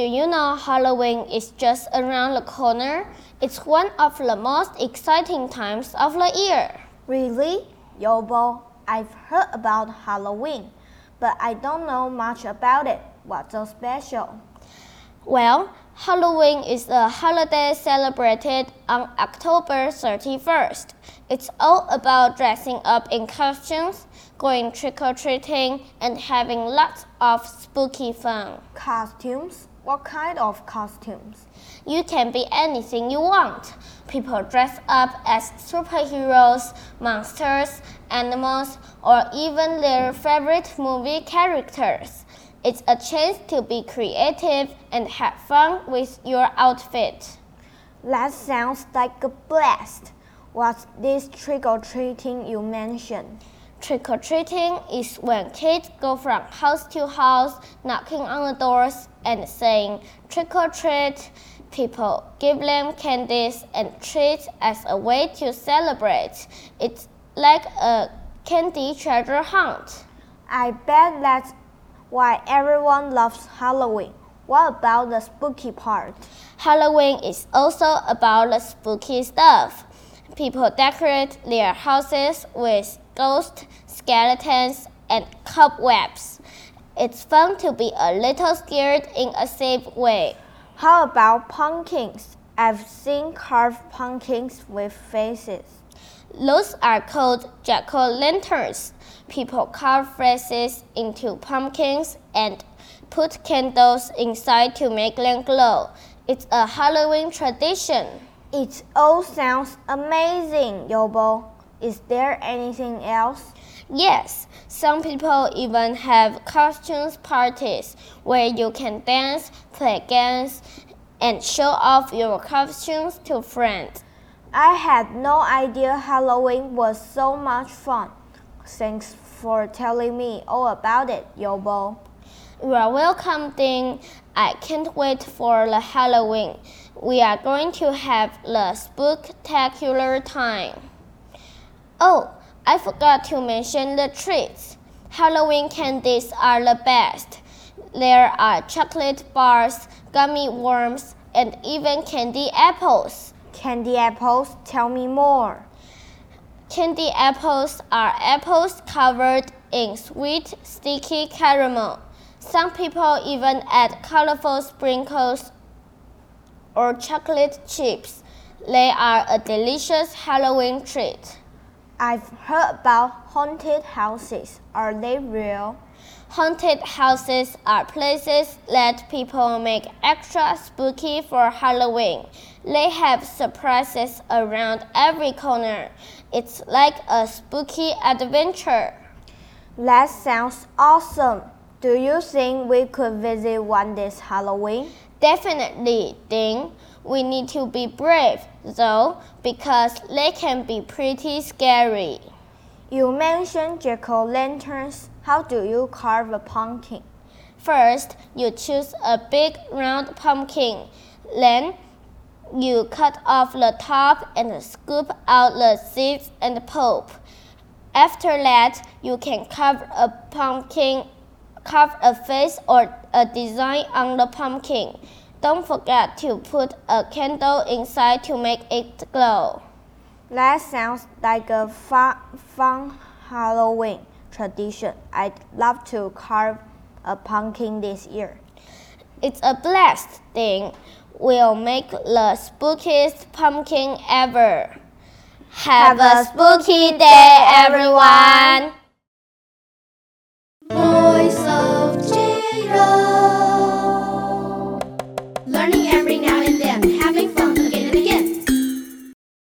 you know Halloween is just around the corner? It's one of the most exciting times of the year. Really? Yobo, I've heard about Halloween, but I don't know much about it. What's so special? Well, Halloween is a holiday celebrated on October 31st. It's all about dressing up in costumes, going trick or treating, and having lots of spooky fun. Costumes? What kind of costumes? You can be anything you want. People dress up as superheroes, monsters, animals, or even their favorite movie characters. It's a chance to be creative and have fun with your outfit. That sounds like a blast. What's this trick or treating you mentioned? Trick or treating is when kids go from house to house, knocking on the doors and saying trick or treat. People give them candies and treats as a way to celebrate. It's like a candy treasure hunt. I bet that's why everyone loves Halloween. What about the spooky part? Halloween is also about the spooky stuff. People decorate their houses with ghosts, skeletons, and cobwebs. It's fun to be a little scared in a safe way. How about pumpkins? I've seen carved pumpkins with faces. Those are called jack o' lanterns. People carve faces into pumpkins and put candles inside to make them glow. It's a Halloween tradition. It all sounds amazing, Yobo. Is there anything else? Yes, some people even have costumes parties where you can dance, play games, and show off your costumes to friends. I had no idea Halloween was so much fun. Thanks for telling me all about it, Yobo. You are welcome, Ding. I can't wait for the Halloween. We are going to have the spectacular time. Oh, I forgot to mention the treats. Halloween candies are the best. There are chocolate bars, gummy worms, and even candy apples. Candy apples, tell me more. Candy apples are apples covered in sweet, sticky caramel. Some people even add colorful sprinkles or chocolate chips. They are a delicious Halloween treat. I've heard about haunted houses. Are they real? Haunted houses are places that people make extra spooky for Halloween. They have surprises around every corner. It's like a spooky adventure. That sounds awesome. Do you think we could visit one this Halloween? Definitely, Ding. We need to be brave, though, because they can be pretty scary. You mentioned jack o' lanterns. How do you carve a pumpkin? First, you choose a big round pumpkin. Then, you cut off the top and scoop out the seeds and pulp. After that, you can carve a pumpkin, carve a face or a design on the pumpkin. Don't forget to put a candle inside to make it glow. That sounds like a fun, fun Halloween tradition. I'd love to carve a pumpkin this year. It's a blast thing. We'll make the spookiest pumpkin ever. Have, Have a spooky day, everyone.